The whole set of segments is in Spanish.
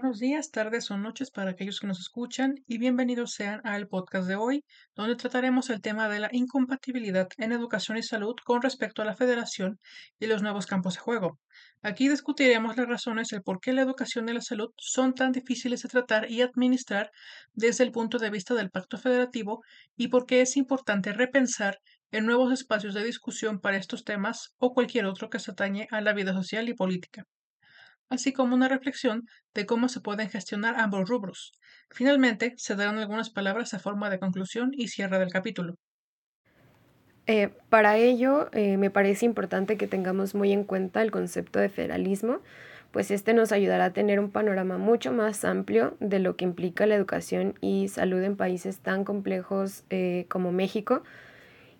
Buenos días, tardes o noches para aquellos que nos escuchan y bienvenidos sean al podcast de hoy, donde trataremos el tema de la incompatibilidad en educación y salud con respecto a la federación y los nuevos campos de juego. Aquí discutiremos las razones del por qué la educación y la salud son tan difíciles de tratar y administrar desde el punto de vista del pacto federativo y por qué es importante repensar en nuevos espacios de discusión para estos temas o cualquier otro que se atañe a la vida social y política así como una reflexión de cómo se pueden gestionar ambos rubros. Finalmente, se darán algunas palabras a forma de conclusión y cierre del capítulo. Eh, para ello, eh, me parece importante que tengamos muy en cuenta el concepto de federalismo, pues este nos ayudará a tener un panorama mucho más amplio de lo que implica la educación y salud en países tan complejos eh, como México,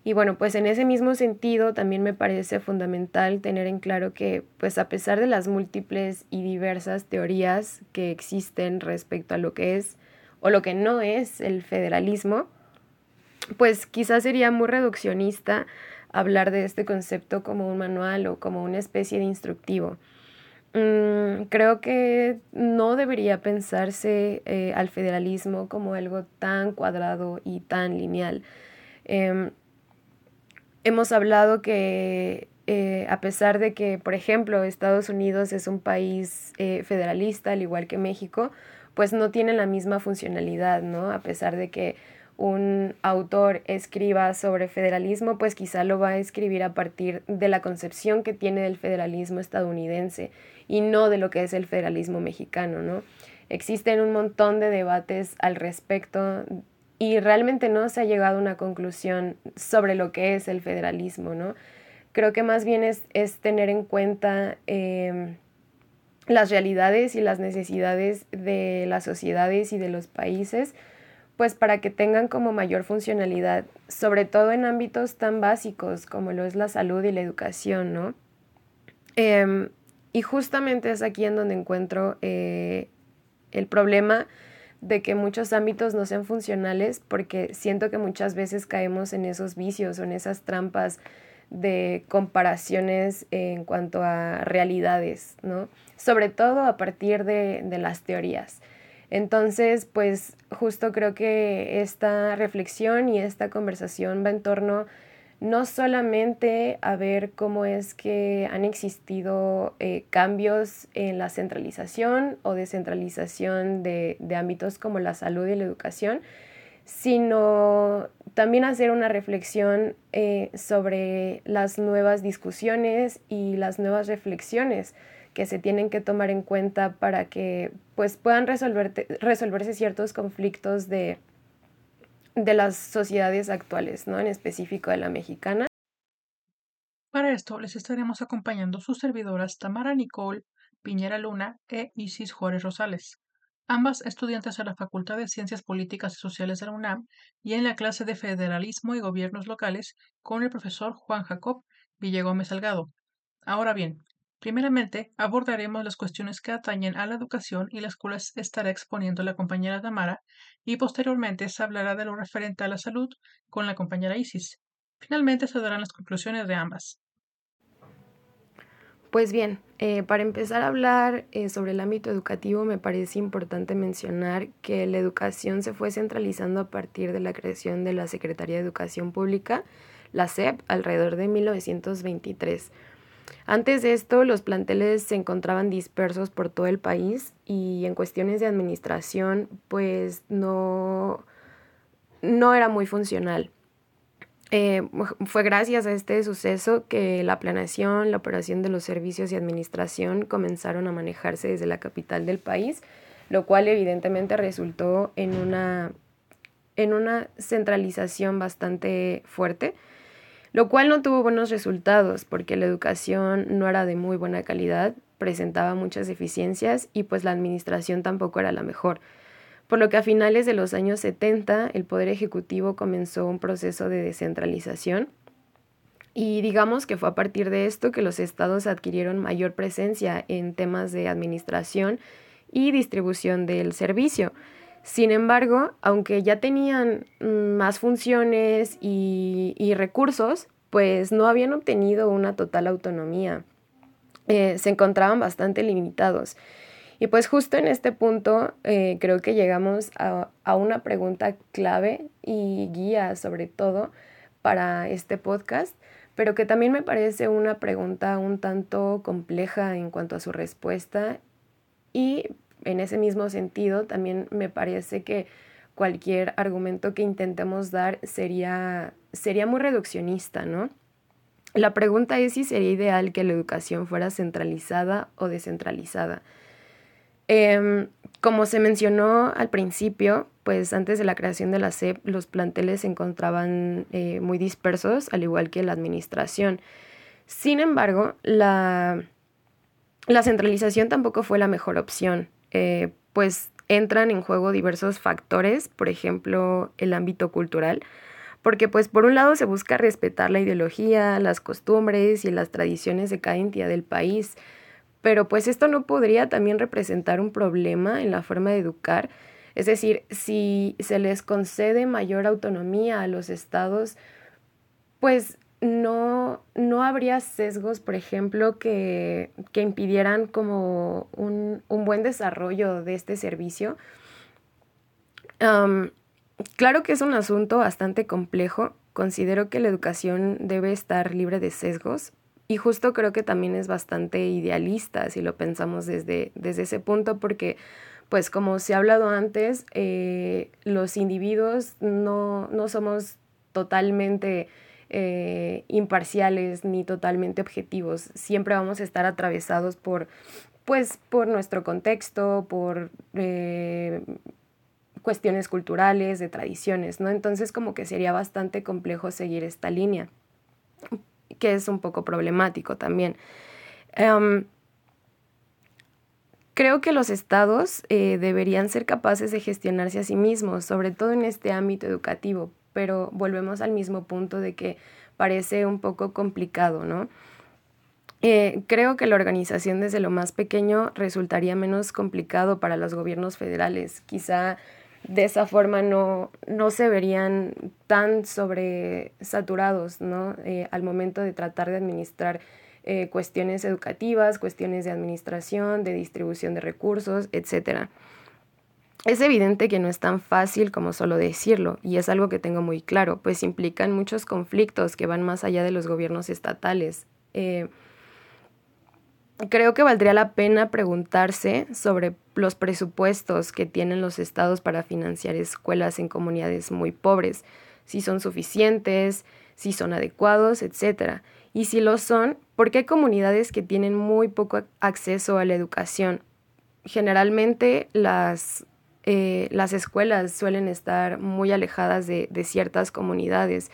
y bueno, pues en ese mismo sentido también me parece fundamental tener en claro que pues a pesar de las múltiples y diversas teorías que existen respecto a lo que es o lo que no es el federalismo, pues quizás sería muy reduccionista hablar de este concepto como un manual o como una especie de instructivo. Mm, creo que no debería pensarse eh, al federalismo como algo tan cuadrado y tan lineal. Em, hemos hablado que eh, a pesar de que, por ejemplo, Estados Unidos es un país eh, federalista, al igual que México, pues no tiene la misma funcionalidad, ¿no? A pesar de que un autor escriba sobre federalismo, pues quizá lo va a escribir a partir de la concepción que tiene del federalismo estadounidense y no de lo que es el federalismo mexicano, ¿no? Existen un montón de debates al respecto y realmente no se ha llegado a una conclusión sobre lo que es el federalismo, ¿no? Creo que más bien es, tener en cuenta em, las realidades y las necesidades de las sociedades y de los países, pues para que tengan como mayor funcionalidad, sobre todo en ámbitos tan básicos como lo es la salud y la educación, ¿no? Em, y justamente es aquí en donde encuentro eh, el problema de que muchos ámbitos no sean funcionales porque siento que muchas veces caemos en esos vicios o en esas trampas de comparaciones en cuanto a realidades, ¿no? Sobre todo a partir de, de las teorías. Entonces, pues justo creo que esta reflexión y esta conversación va en torno no solamente a ver cómo es que han existido eh, cambios en la centralización o descentralización de, ámbitos como la salud y la educación, sino también hacer una reflexión eh, sobre las nuevas discusiones y las nuevas reflexiones que se tienen que tomar en cuenta para que pues, puedan resolverse ciertos conflictos de, de las sociedades actuales, ¿no? En específico de la mexicana. Para esto les estaremos acompañando sus servidoras Tamara Nicole Piñera Luna e Isis Juárez Rosales, ambas estudiantes de la Facultad de Ciencias Políticas y Sociales de la UNAM y en la clase de Federalismo y Gobiernos Locales con el profesor Juan Jacob Villegómez Salgado. Ahora bien, Primeramente, abordaremos las cuestiones que atañen a la educación y las cuales estará exponiendo la compañera Tamara, y posteriormente se hablará de lo referente a la salud con la compañera Isis. Finalmente se darán las conclusiones de ambas. Pues bien, eh, para empezar a hablar eh, sobre el ámbito educativo, me parece importante mencionar que la educación se fue centralizando a partir de la creación de la Secretaría de Educación Pública, la SEP, alrededor de 1923 antes de esto, los planteles se encontraban dispersos por todo el país y en cuestiones de administración, pues no, no era muy funcional. Eh, fue gracias a este suceso que la planeación, la operación de los servicios y administración comenzaron a manejarse desde la capital del país, lo cual evidentemente resultó en una, en una centralización bastante fuerte lo cual no tuvo buenos resultados porque la educación no era de muy buena calidad, presentaba muchas deficiencias y pues la administración tampoco era la mejor. Por lo que a finales de los años 70 el Poder Ejecutivo comenzó un proceso de descentralización y digamos que fue a partir de esto que los estados adquirieron mayor presencia en temas de administración y distribución del servicio. Sin embargo, aunque ya tenían mm, más funciones y, recursos, pues no habían obtenido una total autonomía. Eh, se encontraban bastante limitados. Y pues justo en este punto eh, creo que llegamos a, a, una pregunta clave y guía sobre todo para este podcast, pero que también me parece una pregunta un tanto compleja en cuanto a su respuesta y en ese mismo sentido también me parece que cualquier argumento que intentemos dar sería, sería muy reduccionista, ¿no? La pregunta es si sería ideal que la educación fuera centralizada o descentralizada. Em, como se mencionó al principio, pues antes de la creación de la SEP, los planteles se encontraban eh, muy dispersos, al igual que la administración. Sin embargo, la, la centralización tampoco fue la mejor opción, eh, pues entran en juego diversos factores, por ejemplo, el ámbito cultural, porque pues por un lado se busca respetar la ideología, las costumbres y las tradiciones de cada entidad del país, pero pues esto no podría también representar un problema en la forma de educar, es decir, si se les concede mayor autonomía a los estados, pues no, no habría sesgos, por ejemplo, que, que impidieran como un, un, buen desarrollo de este servicio. claro que es un asunto bastante complejo. Considero que la educación debe estar libre de sesgos y justo creo que también es bastante idealista si lo pensamos desde, desde ese punto porque pues como se ha hablado antes, eh, los individuos no, no somos totalmente eh, imparciales ni totalmente objetivos. Siempre vamos a estar atravesados por, pues, por nuestro contexto, por eh, cuestiones culturales, de tradiciones, ¿no? Entonces como que sería bastante complejo seguir esta línea, que es un poco problemático también. Em, creo que los estados eh, deberían ser capaces de gestionarse a sí mismos, sobre todo en este ámbito educativo, pero volvemos al mismo punto de que parece un poco complicado, ¿no? Eh, creo que la organización desde lo más pequeño resultaría menos complicado para los gobiernos federales. Quizá de esa forma no, no se verían tan sobresaturados ¿no? Eh, al momento de tratar de administrar eh, cuestiones educativas, cuestiones de administración, de distribución de recursos, etcétera. Es evidente que no es tan fácil como solo decirlo, y es algo que tengo muy claro, pues implican muchos conflictos que van más allá de los gobiernos estatales. Eh, creo que valdría la pena preguntarse sobre los presupuestos que tienen los estados para financiar escuelas en comunidades muy pobres, si son suficientes, si son adecuados, etc. Y si lo son, ¿por qué hay comunidades que tienen muy poco acceso a la educación? Generalmente las eh, las escuelas suelen estar muy alejadas de, ciertas comunidades.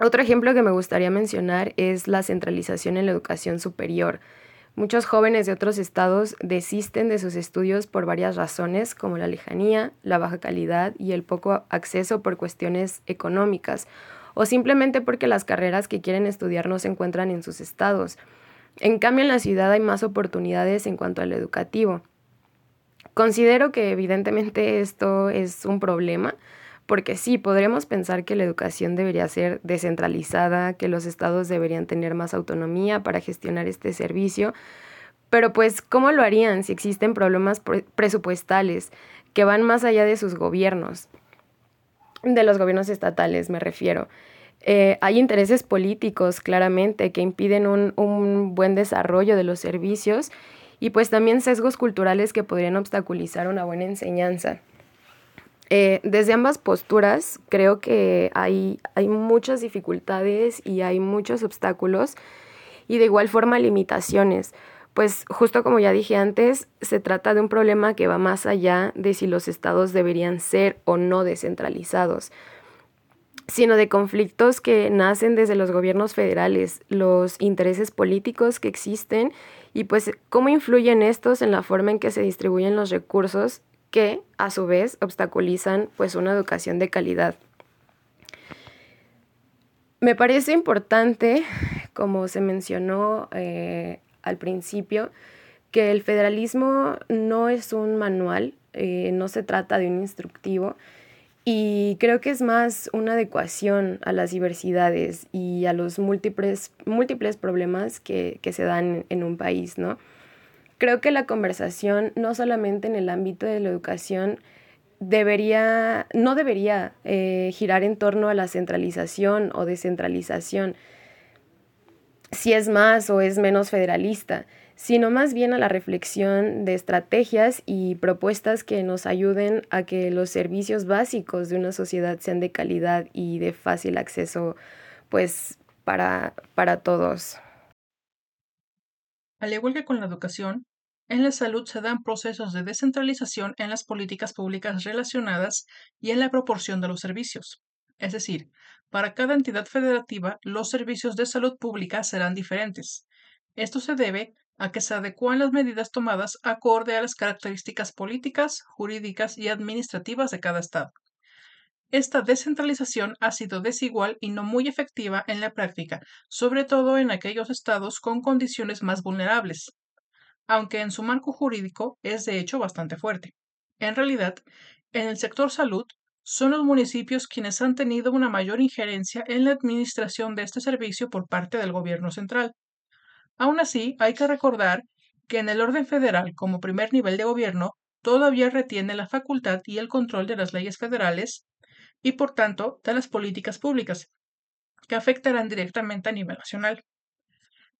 Otro ejemplo que me gustaría mencionar es la centralización en la educación superior. Muchos jóvenes de otros estados desisten de sus estudios por varias razones, como la lejanía, la baja calidad y el poco acceso por cuestiones económicas, o simplemente porque las carreras que quieren estudiar no se encuentran en sus estados. En cambio, en la ciudad hay más oportunidades en cuanto al educativo. Considero que evidentemente esto es un problema, porque sí, podremos pensar que la educación debería ser descentralizada, que los estados deberían tener más autonomía para gestionar este servicio, pero pues, ¿cómo lo harían si existen problemas presupuestales que van más allá de sus gobiernos? De los gobiernos estatales, me refiero. Eh, hay intereses políticos, claramente, que impiden un, un buen desarrollo de los servicios y pues también sesgos culturales que podrían obstaculizar una buena enseñanza. Eh, desde ambas posturas creo que hay, hay muchas dificultades y hay muchos obstáculos y de igual forma limitaciones, pues justo como ya dije antes, se trata de un problema que va más allá de si los estados deberían ser o no descentralizados, sino de conflictos que nacen desde los gobiernos federales, los intereses políticos que existen y pues cómo influyen estos en la forma en que se distribuyen los recursos que a su vez obstaculizan pues una educación de calidad. Me parece importante, como se mencionó eh, al principio, que el federalismo no es un manual, eh, no se trata de un instructivo, y creo que es más una adecuación a las diversidades y a los múltiples, múltiples problemas que, se dan en un país, ¿no? creo que la conversación, no solamente en el ámbito de la educación, debería, no debería eh, girar en torno a la centralización o descentralización, si es más o es menos federalista, sino más bien a la reflexión de estrategias y propuestas que nos ayuden a que los servicios básicos de una sociedad sean de calidad y de fácil acceso, pues, para, para todos. Al igual que con la educación, en la salud se dan procesos de descentralización en las políticas públicas relacionadas y en la proporción de los servicios. Es decir, para cada entidad federativa los servicios de salud pública serán diferentes. Esto se debe a que se adecuan las medidas tomadas acorde a las características políticas, jurídicas y administrativas de cada estado. Esta descentralización ha sido desigual y no muy efectiva en la práctica, sobre todo en aquellos estados con condiciones más vulnerables, aunque en su marco jurídico es de hecho bastante fuerte. En realidad, en el sector salud, son los municipios quienes han tenido una mayor injerencia en la administración de este servicio por parte del gobierno central. Aún así, hay que recordar que en el orden federal, como primer nivel de gobierno, todavía retiene la facultad y el control de las leyes federales y, por tanto, de las políticas públicas, que afectarán directamente a nivel nacional.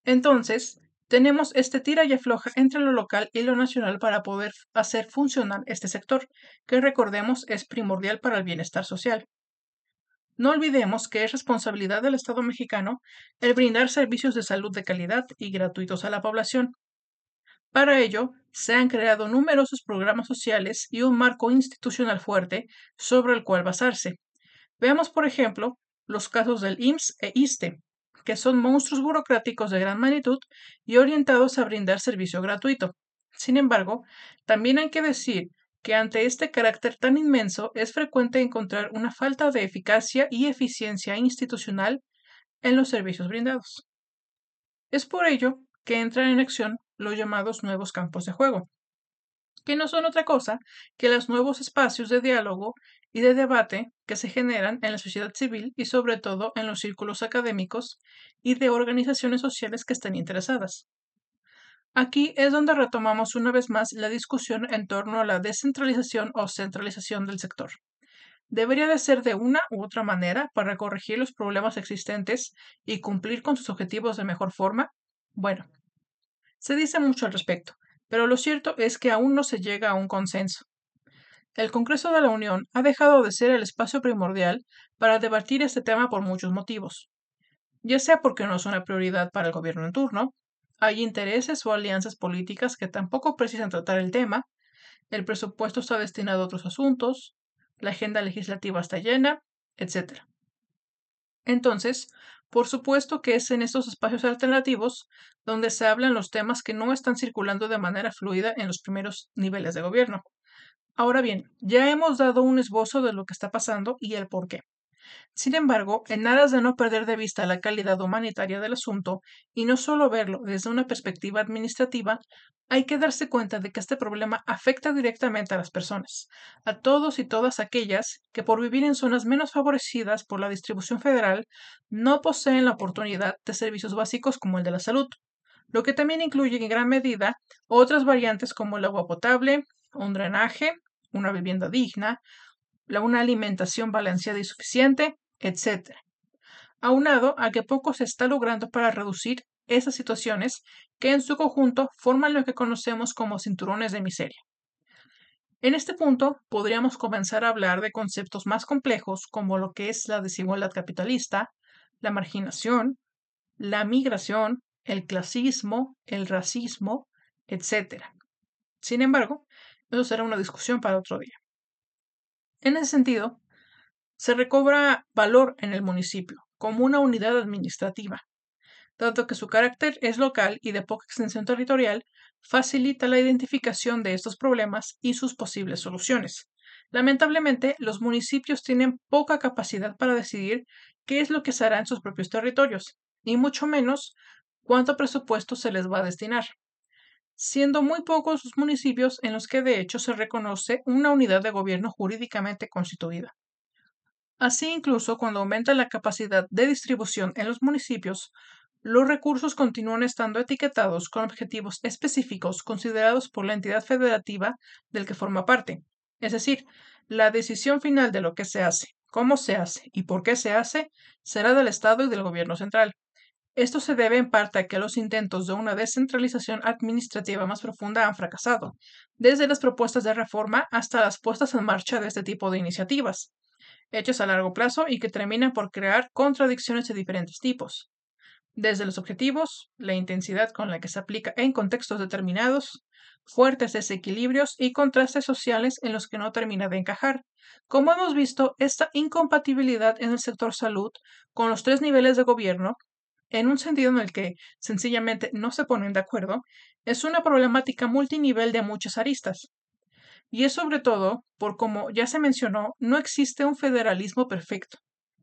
Entonces, tenemos este tira y afloja entre lo local y lo nacional para poder hacer funcionar este sector, que recordemos es primordial para el bienestar social. No olvidemos que es responsabilidad del Estado mexicano el brindar servicios de salud de calidad y gratuitos a la población. Para ello, se han creado numerosos programas sociales y un marco institucional fuerte sobre el cual basarse. Veamos, por ejemplo, los casos del IMSS e ISTE, que son monstruos burocráticos de gran magnitud y orientados a brindar servicio gratuito. Sin embargo, también hay que decir que ante este carácter tan inmenso es frecuente encontrar una falta de eficacia y eficiencia institucional en los servicios brindados. Es por ello que entran en acción los llamados nuevos campos de juego, que no son otra cosa que los nuevos espacios de diálogo y de debate que se generan en la sociedad civil y sobre todo en los círculos académicos y de organizaciones sociales que estén interesadas. Aquí es donde retomamos una vez más la discusión en torno a la descentralización o centralización del sector. ¿Debería de ser de una u otra manera para corregir los problemas existentes y cumplir con sus objetivos de mejor forma? Bueno, se dice mucho al respecto, pero lo cierto es que aún no se llega a un consenso. El Congreso de la Unión ha dejado de ser el espacio primordial para debatir este tema por muchos motivos, ya sea porque no es una prioridad para el gobierno en turno, hay intereses o alianzas políticas que tampoco precisan tratar el tema, el presupuesto está destinado a otros asuntos, la agenda legislativa está llena, etc. Entonces, por supuesto que es en estos espacios alternativos donde se hablan los temas que no están circulando de manera fluida en los primeros niveles de gobierno. Ahora bien, ya hemos dado un esbozo de lo que está pasando y el por qué. Sin embargo, en aras de no perder de vista la calidad humanitaria del asunto y no solo verlo desde una perspectiva administrativa, hay que darse cuenta de que este problema afecta directamente a las personas, a todos y todas aquellas que por vivir en zonas menos favorecidas por la distribución federal no poseen la oportunidad de servicios básicos como el de la salud, lo que también incluye en gran medida otras variantes como el agua potable, un drenaje, una vivienda digna, una alimentación balanceada y suficiente, etc. Aunado a que poco se está logrando para reducir esas situaciones que en su conjunto forman lo que conocemos como cinturones de miseria. En este punto podríamos comenzar a hablar de conceptos más complejos como lo que es la desigualdad capitalista, la marginación, la migración, el clasismo, el racismo, etc. Sin embargo, eso será una discusión para otro día. En ese sentido, se recobra valor en el municipio como una unidad administrativa, dado que su carácter es local y de poca extensión territorial, facilita la identificación de estos problemas y sus posibles soluciones. Lamentablemente, los municipios tienen poca capacidad para decidir qué es lo que se hará en sus propios territorios, y mucho menos cuánto presupuesto se les va a destinar siendo muy pocos los municipios en los que de hecho se reconoce una unidad de gobierno jurídicamente constituida. Así incluso cuando aumenta la capacidad de distribución en los municipios, los recursos continúan estando etiquetados con objetivos específicos considerados por la entidad federativa del que forma parte. Es decir, la decisión final de lo que se hace, cómo se hace y por qué se hace será del Estado y del Gobierno central. Esto se debe en parte a que los intentos de una descentralización administrativa más profunda han fracasado, desde las propuestas de reforma hasta las puestas en marcha de este tipo de iniciativas, hechas a largo plazo y que terminan por crear contradicciones de diferentes tipos desde los objetivos, la intensidad con la que se aplica en contextos determinados, fuertes desequilibrios y contrastes sociales en los que no termina de encajar. Como hemos visto, esta incompatibilidad en el sector salud con los tres niveles de gobierno, en un sentido en el que sencillamente no se ponen de acuerdo, es una problemática multinivel de muchas aristas. Y es sobre todo por como ya se mencionó, no existe un federalismo perfecto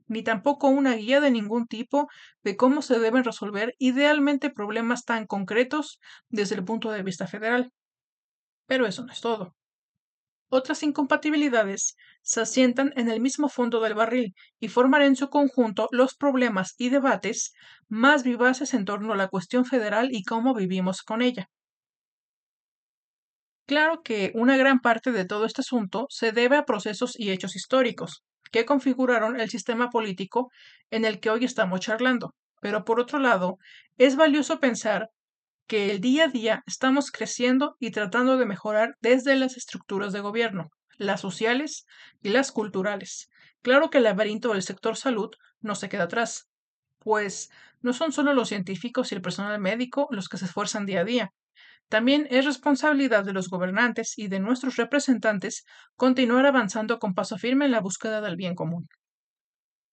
ni tampoco una guía de ningún tipo de cómo se deben resolver idealmente problemas tan concretos desde el punto de vista federal. Pero eso no es todo. Otras incompatibilidades se asientan en el mismo fondo del barril y forman en su conjunto los problemas y debates más vivaces en torno a la cuestión federal y cómo vivimos con ella. Claro que una gran parte de todo este asunto se debe a procesos y hechos históricos, que configuraron el sistema político en el que hoy estamos charlando. Pero por otro lado, es valioso pensar que el día a día estamos creciendo y tratando de mejorar desde las estructuras de gobierno, las sociales y las culturales. Claro que el laberinto del sector salud no se queda atrás, pues no son solo los científicos y el personal médico los que se esfuerzan día a día, también es responsabilidad de los gobernantes y de nuestros representantes continuar avanzando con paso firme en la búsqueda del bien común.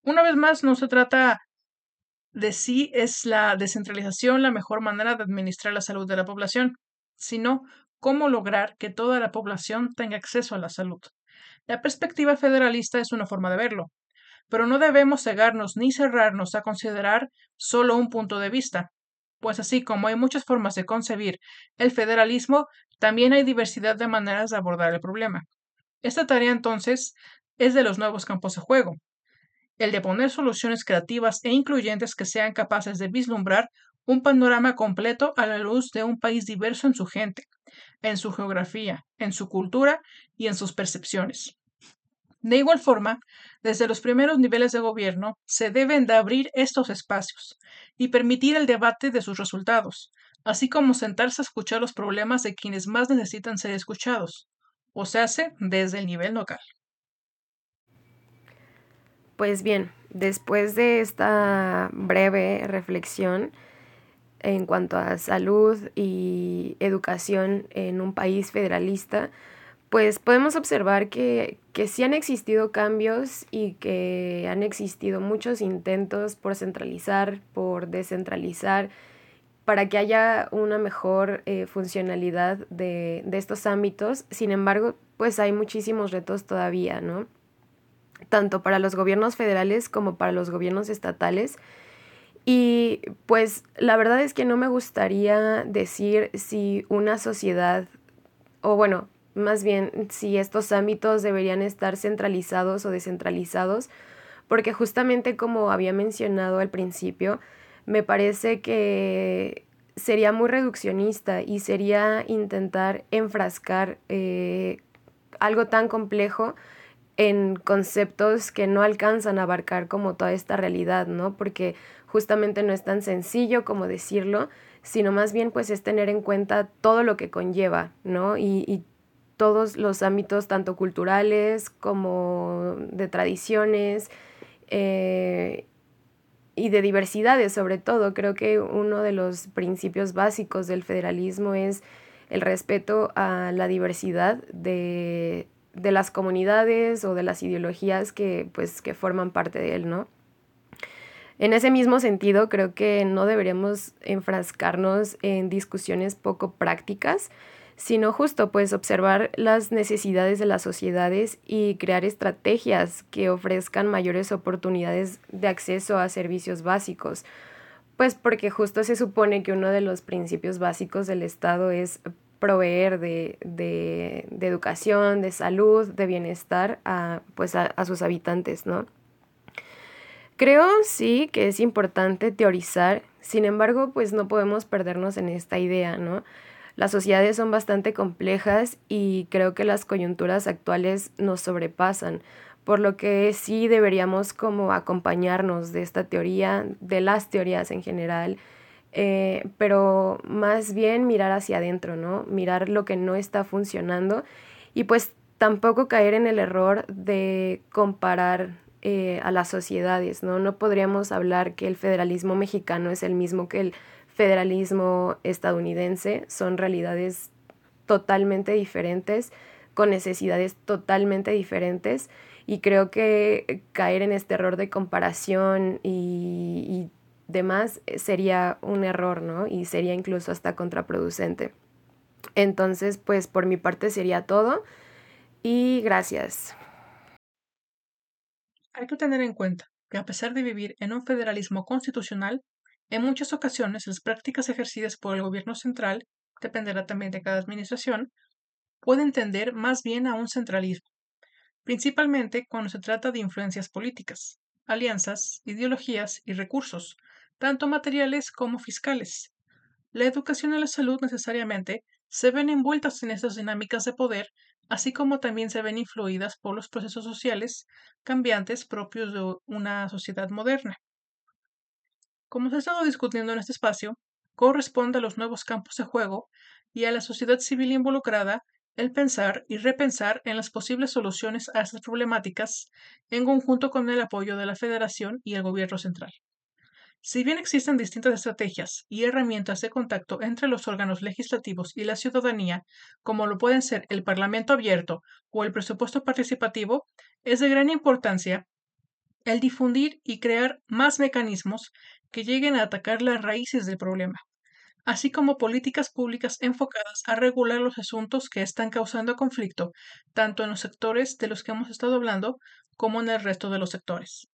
Una vez más, no se trata de si es la descentralización la mejor manera de administrar la salud de la población, sino cómo lograr que toda la población tenga acceso a la salud. La perspectiva federalista es una forma de verlo, pero no debemos cegarnos ni cerrarnos a considerar solo un punto de vista, pues así como hay muchas formas de concebir el federalismo, también hay diversidad de maneras de abordar el problema. Esta tarea entonces es de los nuevos campos de juego, el de poner soluciones creativas e incluyentes que sean capaces de vislumbrar un panorama completo a la luz de un país diverso en su gente, en su geografía, en su cultura y en sus percepciones. De igual forma, desde los primeros niveles de gobierno se deben de abrir estos espacios y permitir el debate de sus resultados, así como sentarse a escuchar los problemas de quienes más necesitan ser escuchados, o se hace desde el nivel local. Pues bien, después de esta breve reflexión en cuanto a salud y educación en un país federalista, pues podemos observar que, que sí han existido cambios y que han existido muchos intentos por centralizar, por descentralizar, para que haya una mejor eh, funcionalidad de, de estos ámbitos. Sin embargo, pues hay muchísimos retos todavía, ¿no? Tanto para los gobiernos federales como para los gobiernos estatales. Y pues la verdad es que no me gustaría decir si una sociedad, o bueno, más bien si estos ámbitos deberían estar centralizados o descentralizados, porque justamente como había mencionado al principio, me parece que sería muy reduccionista y sería intentar enfrascar eh, algo tan complejo en conceptos que no alcanzan a abarcar como toda esta realidad, ¿no? Porque justamente no es tan sencillo como decirlo, sino más bien pues es tener en cuenta todo lo que conlleva, ¿no? Y, y todos los ámbitos, tanto culturales como de tradiciones eh, y de diversidades sobre todo. Creo que uno de los principios básicos del federalismo es el respeto a la diversidad de, de las comunidades o de las ideologías que, pues, que forman parte de él, ¿no? En ese mismo sentido, creo que no deberíamos enfrascarnos en discusiones poco prácticas, sino justo pues observar las necesidades de las sociedades y crear estrategias que ofrezcan mayores oportunidades de acceso a servicios básicos. Pues porque justo se supone que uno de los principios básicos del Estado es proveer de, de, educación, de salud, de bienestar a, pues a, sus habitantes, ¿no? Creo sí que es importante teorizar, sin embargo, pues no podemos perdernos en esta idea, ¿no? Las sociedades son bastante complejas y creo que las coyunturas actuales nos sobrepasan, por lo que sí deberíamos como acompañarnos de esta teoría, de las teorías en general, eh, pero más bien mirar hacia adentro, ¿no? Mirar lo que no está funcionando y pues tampoco caer en el error de comparar eh, a las sociedades, ¿no? No podríamos hablar que el federalismo mexicano es el mismo que el federalismo estadounidense, son realidades totalmente diferentes, con necesidades totalmente diferentes y creo que caer en este error de comparación y, y demás sería un error, ¿no? Y sería incluso hasta contraproducente. Entonces, pues por mi parte sería todo y gracias. Hay que tener en cuenta que a pesar de vivir en un federalismo constitucional, en muchas ocasiones, las prácticas ejercidas por el gobierno central, dependerá también de cada administración, pueden tender más bien a un centralismo, principalmente cuando se trata de influencias políticas, alianzas, ideologías y recursos, tanto materiales como fiscales. La educación y la salud necesariamente se ven envueltas en estas dinámicas de poder, así como también se ven influidas por los procesos sociales cambiantes propios de una sociedad moderna. Como se ha estado discutiendo en este espacio, corresponde a los nuevos campos de juego y a la sociedad civil involucrada el pensar y repensar en las posibles soluciones a estas problemáticas en conjunto con el apoyo de la Federación y el Gobierno central. Si bien existen distintas estrategias y herramientas de contacto entre los órganos legislativos y la ciudadanía, como lo pueden ser el Parlamento abierto o el presupuesto participativo, es de gran importancia el difundir y crear más mecanismos que lleguen a atacar las raíces del problema, así como políticas públicas enfocadas a regular los asuntos que están causando conflicto, tanto en los sectores de los que hemos estado hablando como en el resto de los sectores.